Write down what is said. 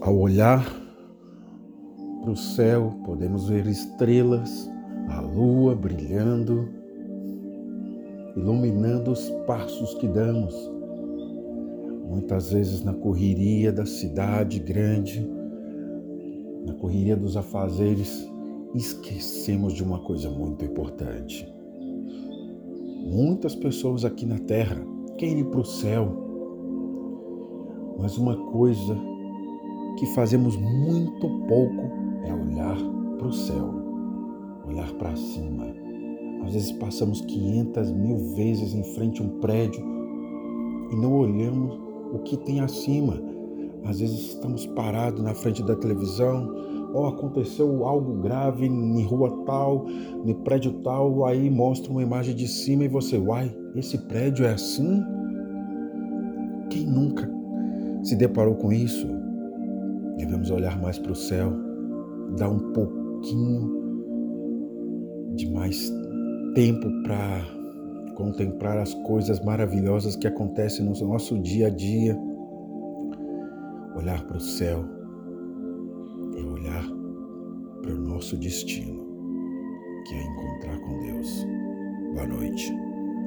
Ao olhar para o céu, podemos ver estrelas, a lua brilhando, iluminando os passos que damos. Muitas vezes na correria da cidade grande, na correria dos afazeres, esquecemos de uma coisa muito importante. Muitas pessoas aqui na terra querem ir para o céu, mas uma coisa que fazemos muito pouco é olhar para o céu, olhar para cima. Às vezes passamos 500 mil vezes em frente a um prédio e não olhamos o que tem acima. Às vezes estamos parados na frente da televisão, ou aconteceu algo grave em rua tal, no prédio tal, aí mostra uma imagem de cima e você, uai, esse prédio é assim? Quem nunca se deparou com isso? Devemos olhar mais para o céu, dar um pouquinho de mais tempo para contemplar as coisas maravilhosas que acontecem no nosso dia a dia. Olhar para o céu é olhar para o nosso destino, que é encontrar com Deus. Boa noite.